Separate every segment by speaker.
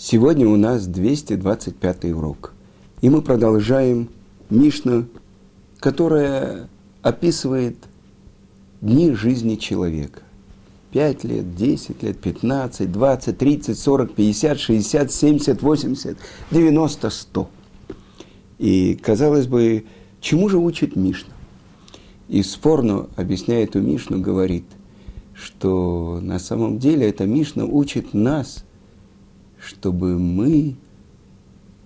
Speaker 1: Сегодня у нас 225 урок. И мы продолжаем Мишну, которая описывает дни жизни человека. 5 лет, 10 лет, 15, 20, 30, 40, 50, 60, 70, 80, 90, 100. И, казалось бы, чему же учит Мишна? И Спорно, объясняя эту Мишну, говорит, что на самом деле эта Мишна учит нас – чтобы мы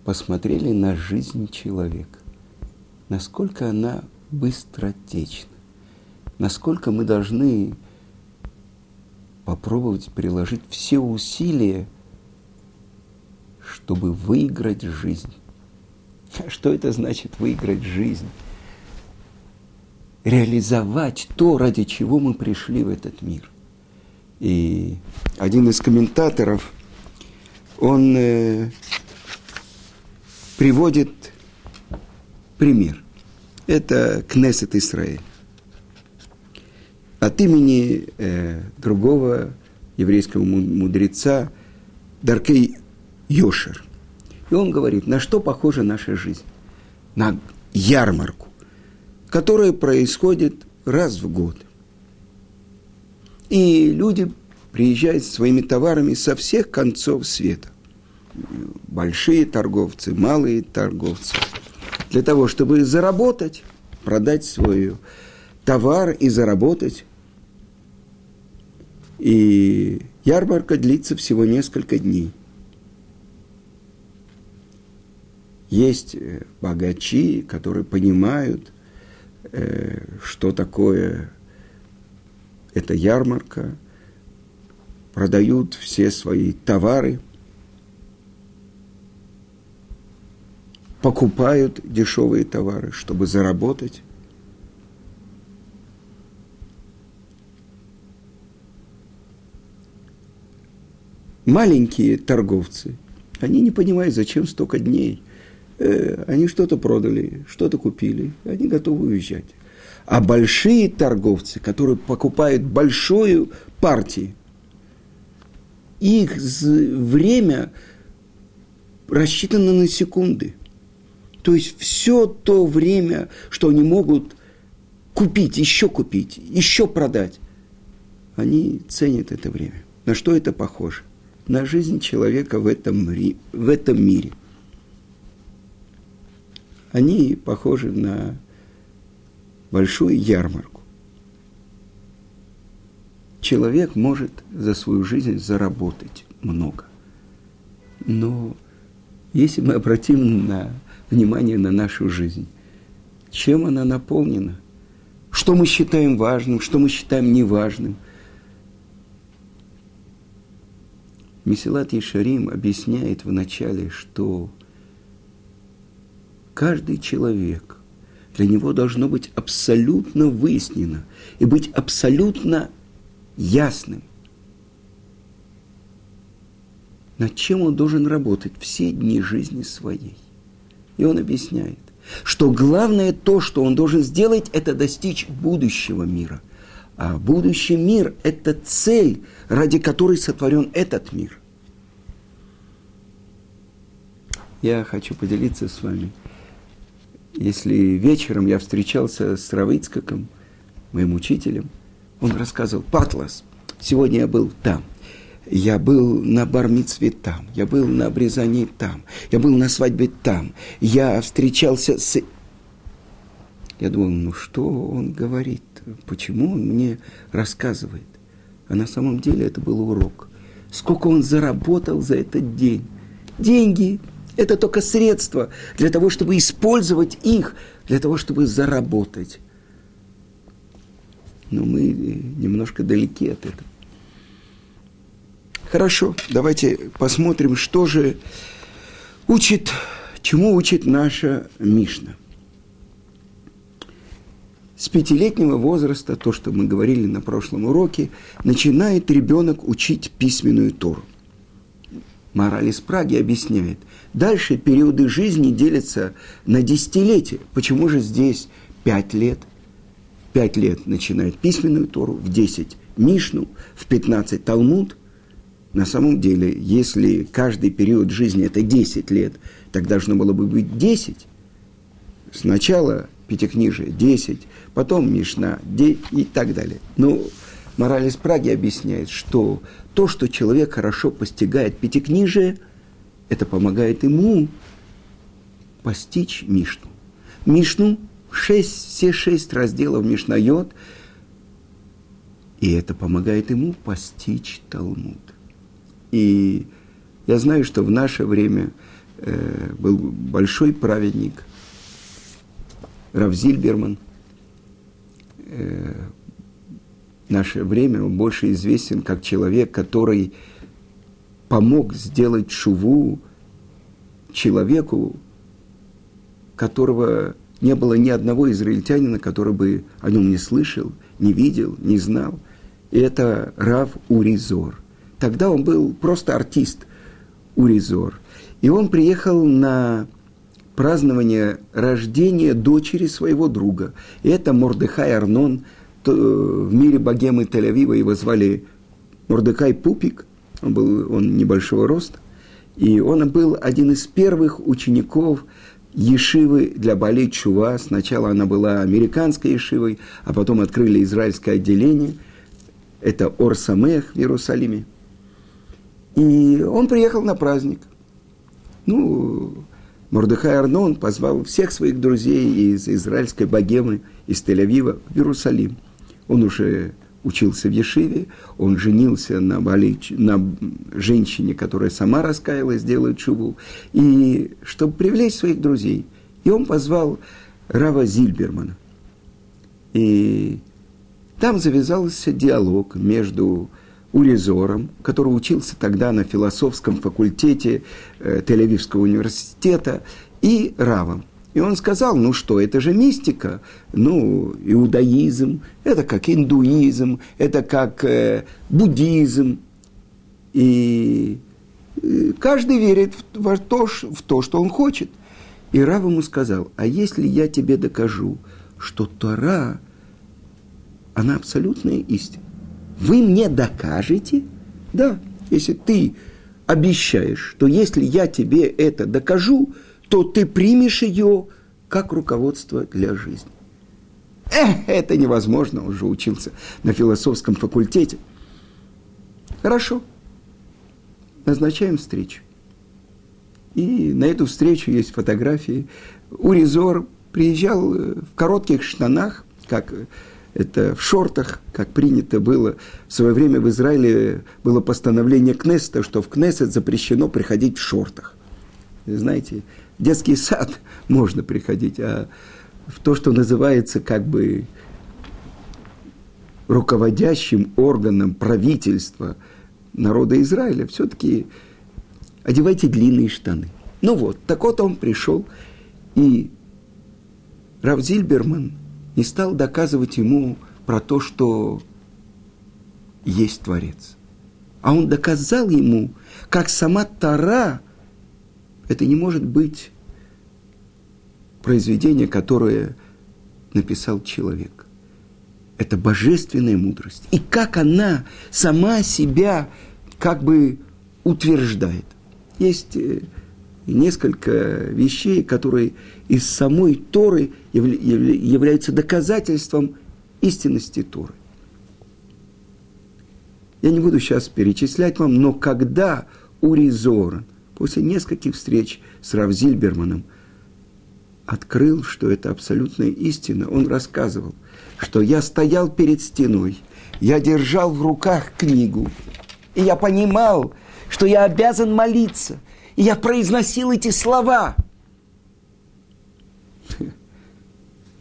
Speaker 1: посмотрели на жизнь человека, насколько она быстротечна, насколько мы должны попробовать приложить все усилия, чтобы выиграть жизнь. Что это значит выиграть жизнь? Реализовать то, ради чего мы пришли в этот мир. И один из комментаторов – он э, приводит пример. Это Кнессет Израиль. От имени э, другого еврейского мудреца Даркей Йошер. И он говорит, на что похожа наша жизнь? На ярмарку, которая происходит раз в год. И люди приезжают со своими товарами со всех концов света большие торговцы, малые торговцы, для того, чтобы заработать, продать свой товар и заработать. И ярмарка длится всего несколько дней. Есть э, богачи, которые понимают, э, что такое эта ярмарка, продают все свои товары – покупают дешевые товары, чтобы заработать. Маленькие торговцы, они не понимают, зачем столько дней. Э, они что-то продали, что-то купили, они готовы уезжать. А большие торговцы, которые покупают большую партию, их время рассчитано на секунды – то есть все то время, что они могут купить, еще купить, еще продать, они ценят это время. На что это похоже? На жизнь человека в этом, в этом мире. Они похожи на большую ярмарку. Человек может за свою жизнь заработать много. Но если мы обратим на внимание на нашу жизнь. Чем она наполнена? Что мы считаем важным, что мы считаем неважным? Месилат Ишарим объясняет вначале, что каждый человек, для него должно быть абсолютно выяснено и быть абсолютно ясным, над чем он должен работать все дни жизни своей. И он объясняет, что главное то, что он должен сделать, это достичь будущего мира. А будущий мир – это цель, ради которой сотворен этот мир. Я хочу поделиться с вами. Если вечером я встречался с Равицкаком, моим учителем, он рассказывал, Патлас, сегодня я был там я был на бармицве там, я был на обрезании там, я был на свадьбе там, я встречался с... Я думал, ну что он говорит, почему он мне рассказывает? А на самом деле это был урок. Сколько он заработал за этот день? Деньги – это только средства для того, чтобы использовать их, для того, чтобы заработать. Но мы немножко далеки от этого. Хорошо, давайте посмотрим, что же учит, чему учит наша Мишна. С пятилетнего возраста, то, что мы говорили на прошлом уроке, начинает ребенок учить письменную Тору. Мораль из Праги объясняет. Дальше периоды жизни делятся на десятилетия. Почему же здесь пять лет? Пять лет начинает письменную Тору, в десять Мишну, в пятнадцать Талмуд – на самом деле, если каждый период жизни это 10 лет, так должно было бы быть 10. Сначала Пятикнижие 10, потом Мишна и так далее. Но мораль из Праги объясняет, что то, что человек хорошо постигает Пятикнижие, это помогает ему постичь Мишну. Мишну, шесть, все шесть разделов Мишнайот, и это помогает ему постичь Талмуд. И я знаю, что в наше время э, был большой праведник Равзильберман. Э, наше время он больше известен как человек, который помог сделать шуву человеку, которого не было ни одного израильтянина, который бы о нем не слышал, не видел, не знал. И это Рав Уризор. Тогда он был просто артист Уризор. И он приехал на празднование рождения дочери своего друга. И это Мордыхай Арнон. В мире богемы Тель-Авива его звали Мордыхай Пупик. Он был он небольшого роста. И он был один из первых учеников Ешивы для Бали Чува. Сначала она была американской Ешивой, а потом открыли израильское отделение. Это Ор-Самех в Иерусалиме. И он приехал на праздник. Ну, Мордыхай Арнон позвал всех своих друзей из израильской богемы, из Тель-Авива в Иерусалим. Он уже учился в Ешиве, он женился на, Бали, на женщине, которая сама раскаялась, делает шубу, и чтобы привлечь своих друзей. И он позвал Рава Зильбермана. И там завязался диалог между Уризором, который учился тогда на философском факультете э, Тель-Авивского университета, и Равом. И он сказал, ну что, это же мистика, ну, иудаизм, это как индуизм, это как э, буддизм. И э, каждый верит в, в, то, в то, что он хочет. И Рав ему сказал, а если я тебе докажу, что Тора, она абсолютная истина, вы мне докажете? Да, если ты обещаешь, что если я тебе это докажу, то ты примешь ее как руководство для жизни. Эх, это невозможно, он же учился на философском факультете. Хорошо, назначаем встречу. И на эту встречу есть фотографии. Уризор приезжал в коротких штанах, как это в шортах, как принято было. В свое время в Израиле было постановление Кнессета, что в Кнессет запрещено приходить в шортах. Знаете, в детский сад можно приходить, а в то, что называется как бы руководящим органом правительства народа Израиля, все-таки одевайте длинные штаны. Ну вот, так вот он пришел, и Равзильберман – не стал доказывать ему про то, что есть Творец. А он доказал ему, как сама Тара, это не может быть произведение, которое написал человек. Это божественная мудрость. И как она сама себя как бы утверждает. Есть э, несколько вещей, которые из самой Торы являются доказательством истинности Торы. Я не буду сейчас перечислять вам, но когда Уризор после нескольких встреч с Равзильберманом открыл, что это абсолютная истина, он рассказывал, что я стоял перед стеной, я держал в руках книгу, и я понимал, что я обязан молиться – и я произносил эти слова.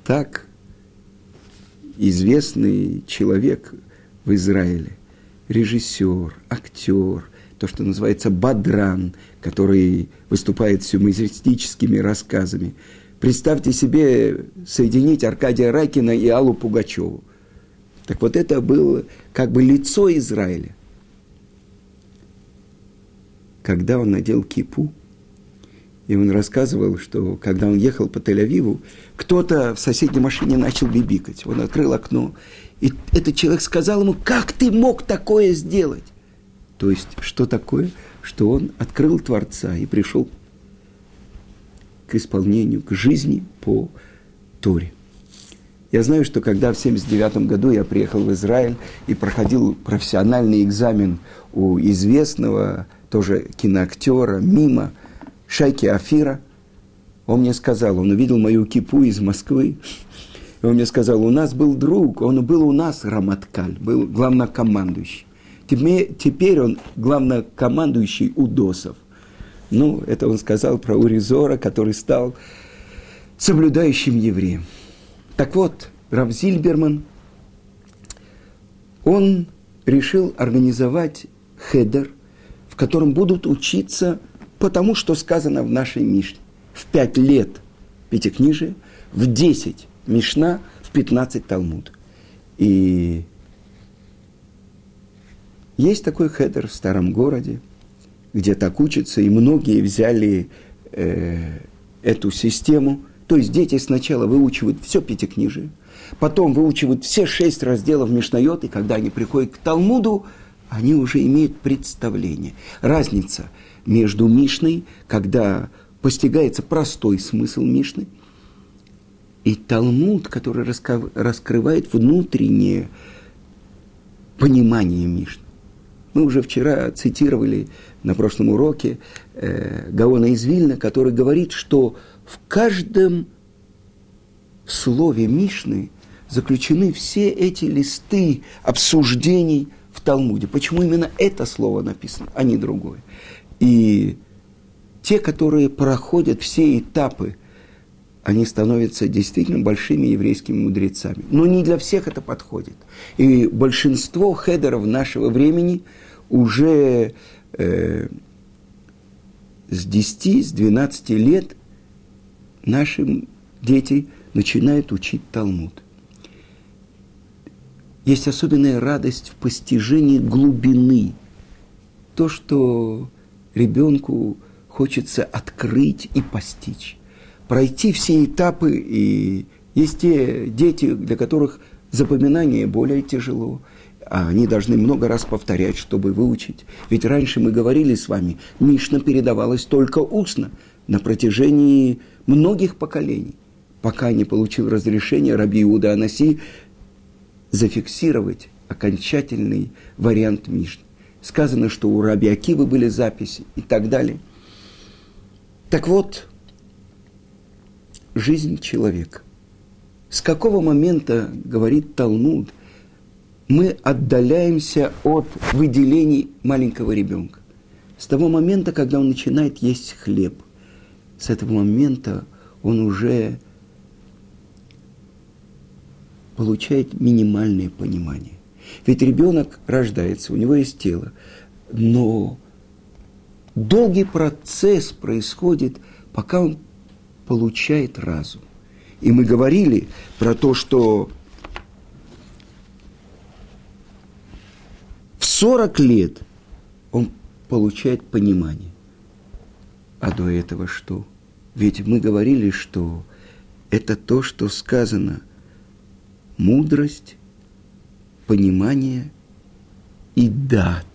Speaker 1: Так известный человек в Израиле, режиссер, актер, то, что называется бадран, который выступает с юмористическими рассказами. Представьте себе соединить Аркадия Ракина и Аллу Пугачеву. Так вот это было как бы лицо Израиля когда он надел кипу, и он рассказывал, что когда он ехал по Тель-Авиву, кто-то в соседней машине начал бибикать. Он открыл окно, и этот человек сказал ему, как ты мог такое сделать? То есть, что такое? Что он открыл Творца и пришел к исполнению, к жизни по Торе. Я знаю, что когда в 1979 году я приехал в Израиль и проходил профессиональный экзамен у известного тоже киноактера Мима Шайки Афира, он мне сказал, он увидел мою кипу из Москвы, и он мне сказал, у нас был друг, он был у нас Раматкаль, был главнокомандующий. Теперь, теперь он главнокомандующий у ДОСов. Ну, это он сказал про Уризора, который стал соблюдающим евреем. Так вот, Рав Зильберман, он решил организовать хедер, котором будут учиться потому, что сказано в нашей Мишне. В пять лет пятикнижие, в десять Мишна, в пятнадцать Талмуд. И есть такой хедер в старом городе, где так учатся, и многие взяли э, эту систему – то есть дети сначала выучивают все пятикнижие, потом выучивают все шесть разделов Мишнайот, и когда они приходят к Талмуду, они уже имеют представление. Разница между Мишной, когда постигается простой смысл Мишны, и Талмуд, который раскрывает внутреннее понимание Мишны. Мы уже вчера цитировали на прошлом уроке э, Гаона из Вильна, который говорит, что в каждом слове Мишны заключены все эти листы обсуждений в Талмуде. Почему именно это слово написано, а не другое? И те, которые проходят все этапы, они становятся действительно большими еврейскими мудрецами. Но не для всех это подходит. И большинство хедеров нашего времени уже э, с 10, с 12 лет наши дети начинают учить Талмуд. Есть особенная радость в постижении глубины. То, что ребенку хочется открыть и постичь. Пройти все этапы, и есть те дети, для которых запоминание более тяжело, а они должны много раз повторять, чтобы выучить. Ведь раньше мы говорили с вами, Мишна передавалась только устно на протяжении многих поколений, пока не получил разрешение Раби Иуда Анаси зафиксировать окончательный вариант Мишны. Сказано, что у Раби Акивы были записи и так далее. Так вот, жизнь человека. С какого момента, говорит Талмуд, мы отдаляемся от выделений маленького ребенка? С того момента, когда он начинает есть хлеб – с этого момента он уже получает минимальное понимание. Ведь ребенок рождается, у него есть тело, но долгий процесс происходит, пока он получает разум. И мы говорили про то, что в 40 лет он получает понимание. А до этого что? Ведь мы говорили, что это то, что сказано. Мудрость, понимание и дат.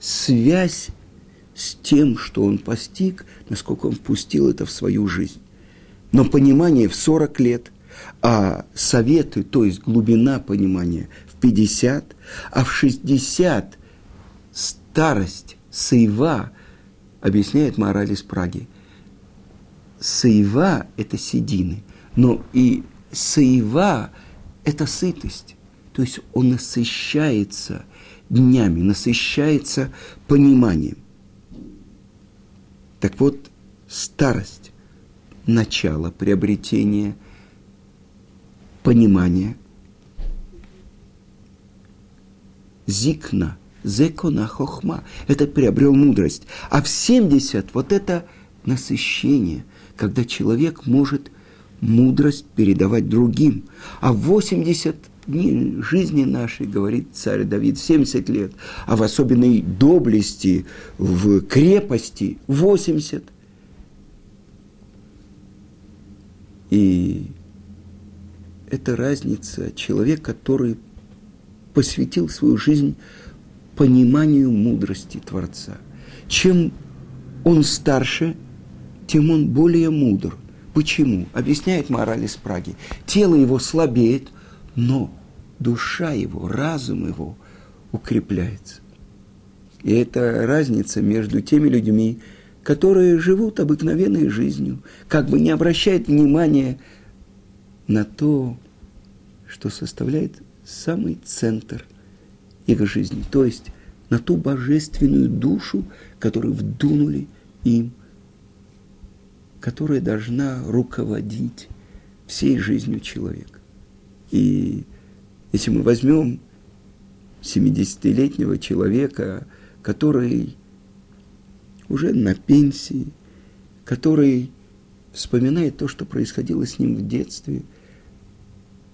Speaker 1: Связь с тем, что он постиг, насколько он впустил это в свою жизнь. Но понимание в 40 лет, а советы, то есть глубина понимания в 50, а в 60 старость, сейва, объясняет мораль из Праги – Саева – это седины, но и саева – это сытость. То есть он насыщается днями, насыщается пониманием. Так вот, старость – начало приобретения понимания. Зикна, зекона хохма – это приобрел мудрость. А в 70 вот это насыщение – когда человек может мудрость передавать другим. А 80 дней жизни нашей, говорит царь Давид, 70 лет, а в особенной доблести, в крепости 80. И это разница. Человек, который посвятил свою жизнь пониманию мудрости Творца. Чем он старше, тем он более мудр. Почему? Объясняет мораль из Праги. Тело его слабеет, но душа его, разум его укрепляется. И это разница между теми людьми, которые живут обыкновенной жизнью, как бы не обращают внимания на то, что составляет самый центр их жизни, то есть на ту божественную душу, которую вдунули им, которая должна руководить всей жизнью человека. И если мы возьмем 70-летнего человека, который уже на пенсии, который вспоминает то, что происходило с ним в детстве,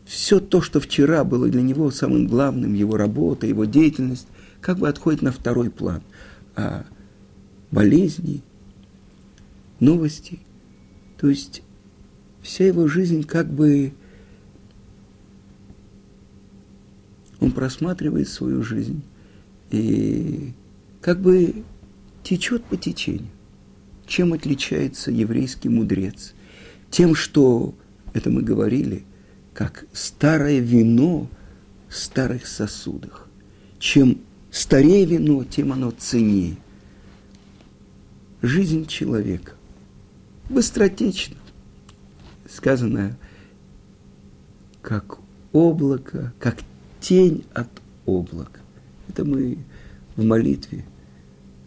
Speaker 1: все то, что вчера было для него самым главным, его работа, его деятельность, как бы отходит на второй план. А болезни, новости, то есть вся его жизнь как бы он просматривает свою жизнь и как бы течет по течению. Чем отличается еврейский мудрец? Тем, что, это мы говорили, как старое вино в старых сосудах. Чем старее вино, тем оно ценнее. Жизнь человека быстротечна. Сказано, как облако, как тень от облака. Это мы в молитве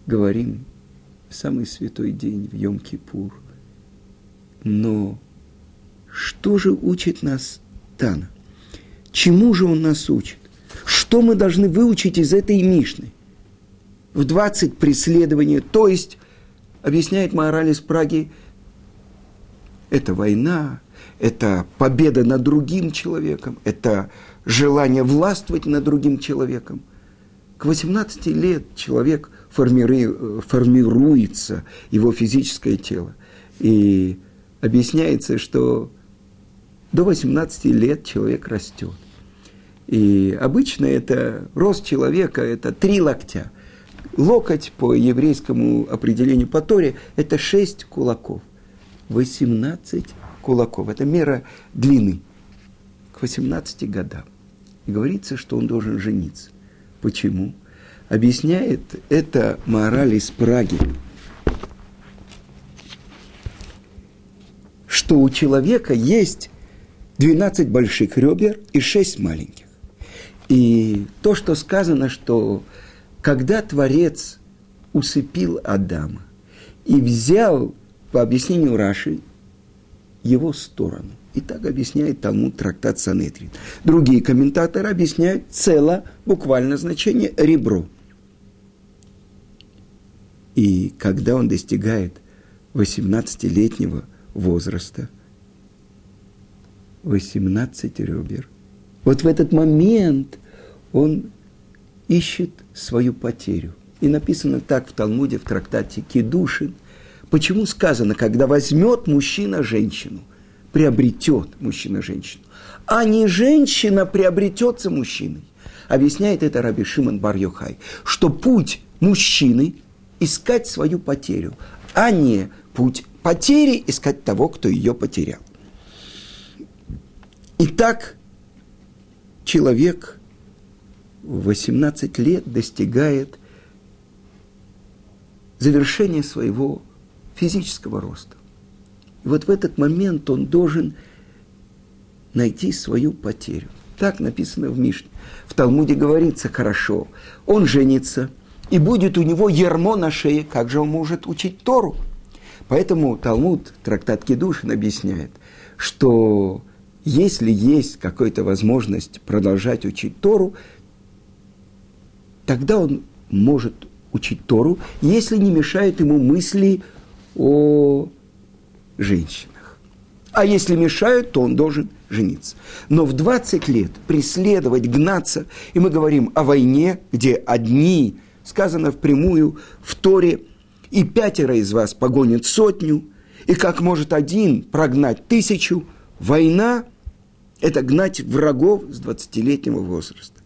Speaker 1: говорим в самый святой день, в Йом-Кипур. Но что же учит нас Тана? Чему же он нас учит? Что мы должны выучить из этой Мишны? В 20 преследований, то есть, объясняет мораль из Праги, это война, это победа над другим человеком, это желание властвовать над другим человеком. К 18 лет человек формируется, его физическое тело. И объясняется, что до 18 лет человек растет. И обычно это рост человека – это три локтя. Локоть по еврейскому определению по Торе – это шесть кулаков. 18 кулаков. Это мера длины к 18 годам. И говорится, что он должен жениться. Почему? Объясняет это мораль из Праги, что у человека есть 12 больших ребер и 6 маленьких. И то, что сказано, что когда Творец усыпил Адама и взял, по объяснению Раши, его сторону. И так объясняет тому трактат Санедрин. Другие комментаторы объясняют цело, буквально значение ребро. И когда он достигает 18-летнего возраста, 18 ребер, вот в этот момент он ищет свою потерю. И написано так в Талмуде, в трактате Кедушин – Почему сказано, когда возьмет мужчина женщину, приобретет мужчина женщину, а не женщина приобретется мужчиной? Объясняет это Раби Шимон бар что путь мужчины – искать свою потерю, а не путь потери – искать того, кто ее потерял. Итак, человек в 18 лет достигает завершения своего физического роста. И вот в этот момент он должен найти свою потерю. Так написано в Мишне. В Талмуде говорится хорошо. Он женится, и будет у него ермо на шее. Как же он может учить Тору? Поэтому Талмуд, трактат Кедушин, объясняет, что если есть какая-то возможность продолжать учить Тору, тогда он может учить Тору, если не мешает ему мысли о женщинах. А если мешают, то он должен жениться. Но в 20 лет преследовать, гнаться, и мы говорим о войне, где одни, сказано впрямую в Торе, и пятеро из вас погонят сотню, и как может один прогнать тысячу, война – это гнать врагов с 20-летнего возраста.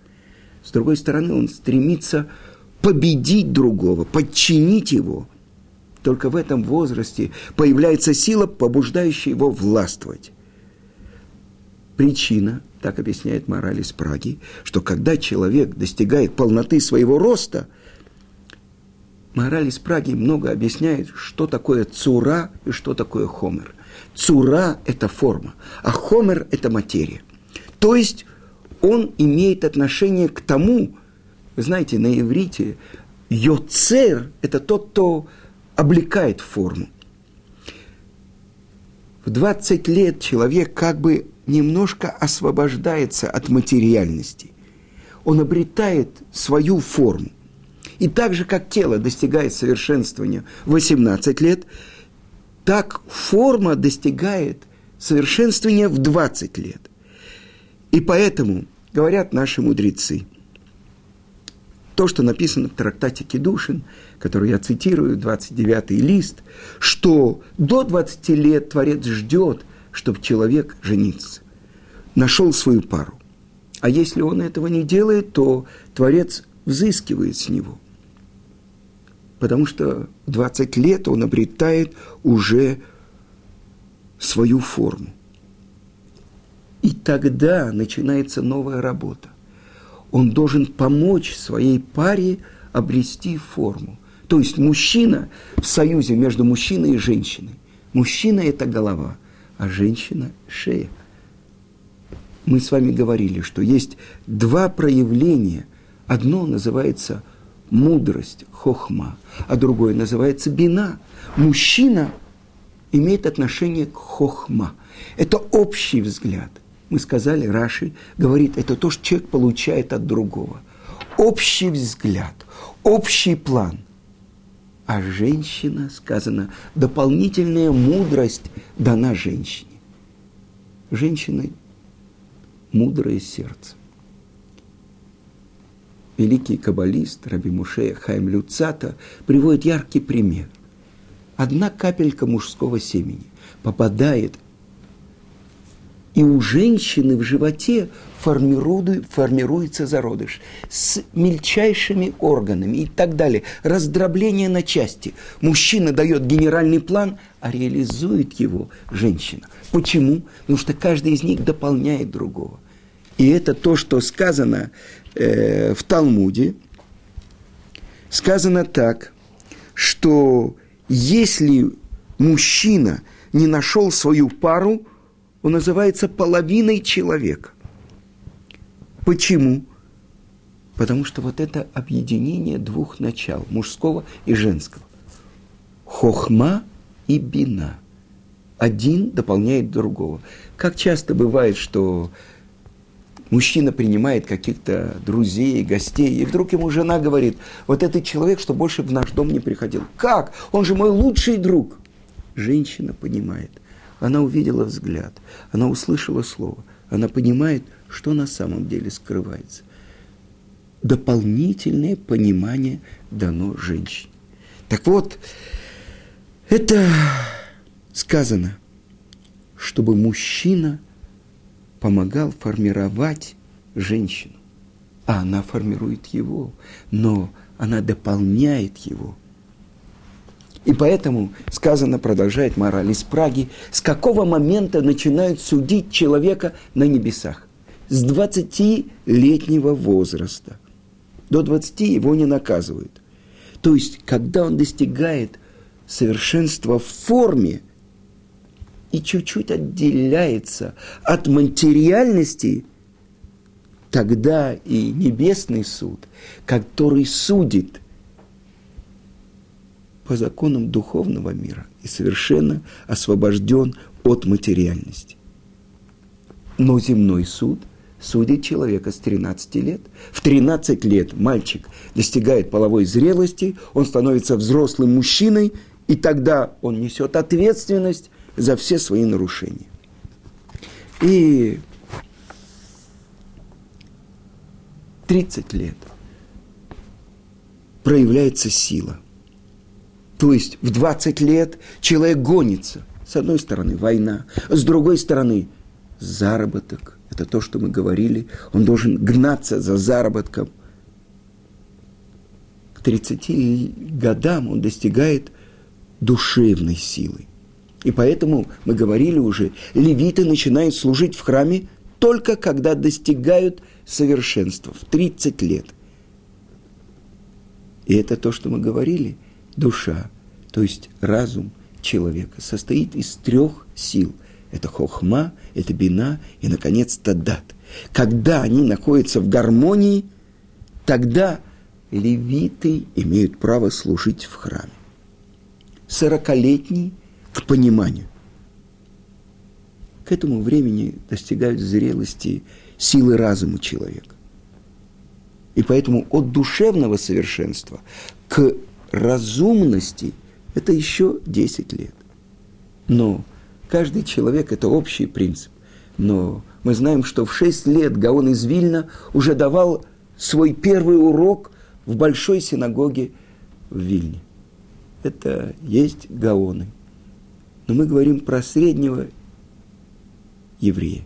Speaker 1: С другой стороны, он стремится победить другого, подчинить его. Только в этом возрасте появляется сила, побуждающая его властвовать. Причина, так объясняет мораль из Праги, что когда человек достигает полноты своего роста, мораль из Праги много объясняет, что такое цура и что такое хомер. Цура – это форма, а хомер – это материя. То есть он имеет отношение к тому, вы знаете, на иврите йоцер – это тот, кто облекает форму. В 20 лет человек как бы немножко освобождается от материальности. Он обретает свою форму. И так же, как тело достигает совершенствования в 18 лет, так форма достигает совершенствования в 20 лет. И поэтому, говорят наши мудрецы, то, что написано в трактате Кедушин, который я цитирую, 29-й лист, что до 20 лет Творец ждет, чтобы человек женился, нашел свою пару. А если он этого не делает, то Творец взыскивает с него. Потому что в 20 лет он обретает уже свою форму. И тогда начинается новая работа. Он должен помочь своей паре обрести форму. То есть мужчина в союзе между мужчиной и женщиной. Мужчина – это голова, а женщина – шея. Мы с вами говорили, что есть два проявления. Одно называется мудрость, хохма, а другое называется бина. Мужчина имеет отношение к хохма. Это общий взгляд мы сказали, Раши говорит, это то, что человек получает от другого. Общий взгляд, общий план. А женщина, сказано, дополнительная мудрость дана женщине. Женщина – мудрое сердце. Великий каббалист Раби Мушея Хайм Люцата приводит яркий пример. Одна капелька мужского семени попадает и у женщины в животе формируется зародыш с мельчайшими органами и так далее. Раздробление на части. Мужчина дает генеральный план, а реализует его женщина. Почему? Потому что каждый из них дополняет другого. И это то, что сказано э, в Талмуде. Сказано так, что если мужчина не нашел свою пару – он называется половиной человека. Почему? Потому что вот это объединение двух начал, мужского и женского. Хохма и бина. Один дополняет другого. Как часто бывает, что мужчина принимает каких-то друзей, гостей, и вдруг ему жена говорит, вот этот человек, что больше в наш дом не приходил. Как? Он же мой лучший друг. Женщина понимает. Она увидела взгляд, она услышала слово, она понимает, что на самом деле скрывается. Дополнительное понимание дано женщине. Так вот, это сказано, чтобы мужчина помогал формировать женщину. А она формирует его, но она дополняет его – и поэтому сказано, продолжает мораль из Праги, с какого момента начинают судить человека на небесах? С 20-летнего возраста. До 20 его не наказывают. То есть, когда он достигает совершенства в форме и чуть-чуть отделяется от материальности, тогда и небесный суд, который судит по законам духовного мира и совершенно освобожден от материальности. Но земной суд судит человека с 13 лет. В 13 лет мальчик достигает половой зрелости, он становится взрослым мужчиной, и тогда он несет ответственность за все свои нарушения. И 30 лет проявляется сила – то есть в 20 лет человек гонится. С одной стороны война, с другой стороны заработок. Это то, что мы говорили. Он должен гнаться за заработком. к 30 годам он достигает душевной силы. И поэтому мы говорили уже, левиты начинают служить в храме только когда достигают совершенства, в 30 лет. И это то, что мы говорили, душа, то есть разум человека, состоит из трех сил. Это хохма, это бина и, наконец, тадат. Когда они находятся в гармонии, тогда левиты имеют право служить в храме. Сорокалетний к пониманию. К этому времени достигают зрелости силы разума человека. И поэтому от душевного совершенства к разумности это еще 10 лет. Но каждый человек – это общий принцип. Но мы знаем, что в 6 лет Гаон из Вильна уже давал свой первый урок в большой синагоге в Вильне. Это есть Гаоны. Но мы говорим про среднего еврея.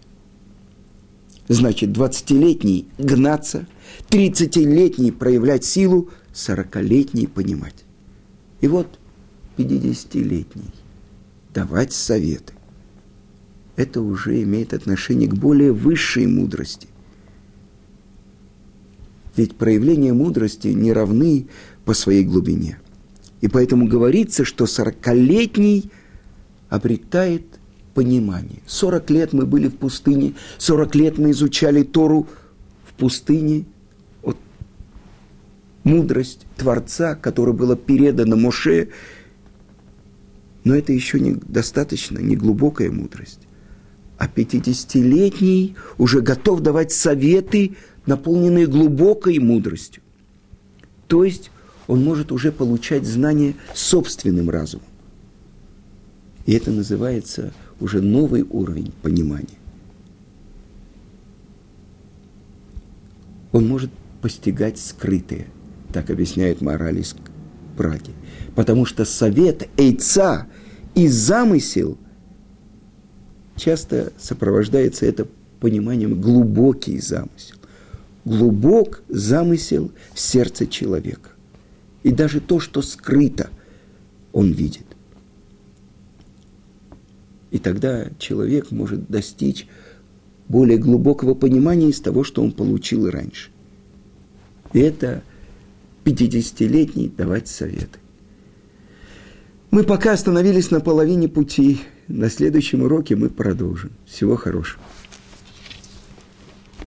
Speaker 1: Значит, 20-летний гнаться, 30-летний проявлять силу, 40-летний понимать. И вот 50-летний давать советы. Это уже имеет отношение к более высшей мудрости. Ведь проявления мудрости не равны по своей глубине. И поэтому говорится, что сорокалетний обретает понимание. Сорок лет мы были в пустыне, сорок лет мы изучали Тору в пустыне, мудрость Творца, которая была передана Моше, но это еще не достаточно, не глубокая мудрость. А пятидесятилетний уже готов давать советы наполненные глубокой мудростью. То есть он может уже получать знания собственным разумом. И это называется уже новый уровень понимания. Он может постигать скрытые, так объясняет мораль из Праги. Потому что совет, эйца и замысел часто сопровождается это пониманием глубокий замысел глубок замысел в сердце человека. И даже то, что скрыто, он видит. И тогда человек может достичь более глубокого понимания из того, что он получил раньше. И это 50-летний давать советы. Мы пока остановились на половине пути. На следующем уроке мы продолжим. Всего хорошего.